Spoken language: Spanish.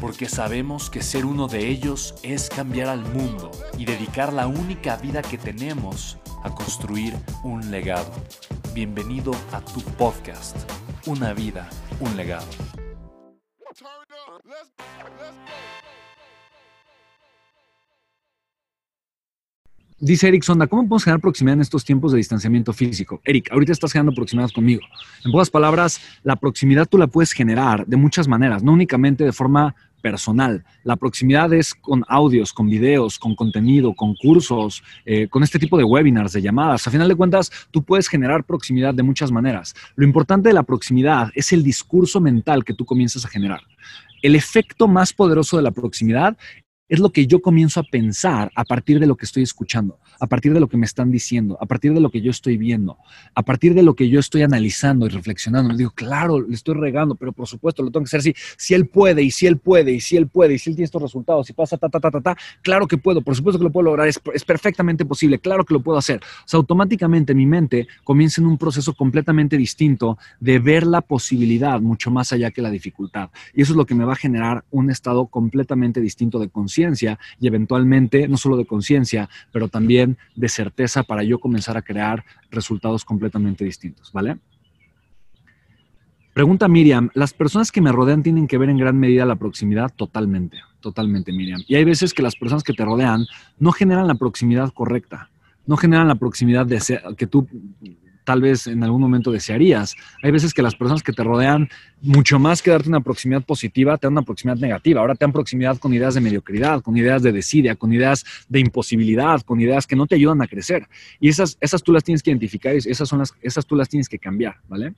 porque sabemos que ser uno de ellos es cambiar al mundo y dedicar la única vida que tenemos a construir un legado. Bienvenido a tu podcast, Una vida, un legado. Dice Eric Sonda, ¿cómo podemos generar proximidad en estos tiempos de distanciamiento físico? Eric, ahorita estás generando proximidad conmigo. En pocas palabras, la proximidad tú la puedes generar de muchas maneras, no únicamente de forma personal. La proximidad es con audios, con videos, con contenido, con cursos, eh, con este tipo de webinars, de llamadas. A final de cuentas, tú puedes generar proximidad de muchas maneras. Lo importante de la proximidad es el discurso mental que tú comienzas a generar. El efecto más poderoso de la proximidad es lo que yo comienzo a pensar a partir de lo que estoy escuchando, a partir de lo que me están diciendo, a partir de lo que yo estoy viendo, a partir de lo que yo estoy analizando y reflexionando. Le digo, claro, le estoy regando, pero por supuesto lo tengo que hacer así. Si él puede, y si él puede, y si él puede, y si él tiene estos resultados, y pasa ta, ta, ta, ta, ta, claro que puedo, por supuesto que lo puedo lograr, es, es perfectamente posible, claro que lo puedo hacer. O sea, automáticamente mi mente comienza en un proceso completamente distinto de ver la posibilidad mucho más allá que la dificultad. Y eso es lo que me va a generar un estado completamente distinto de conciencia y eventualmente no solo de conciencia, pero de certeza para yo comenzar a crear resultados completamente distintos, ¿vale? Pregunta Miriam, ¿las personas que me rodean tienen que ver en gran medida la proximidad? Totalmente, totalmente Miriam. Y hay veces que las personas que te rodean no generan la proximidad correcta, no generan la proximidad de que tú tal vez en algún momento desearías. Hay veces que las personas que te rodean, mucho más que darte una proximidad positiva, te dan una proximidad negativa. Ahora te dan proximidad con ideas de mediocridad, con ideas de desidia, con ideas de imposibilidad, con ideas que no te ayudan a crecer. Y esas, esas tú las tienes que identificar y esas, son las, esas tú las tienes que cambiar, ¿vale?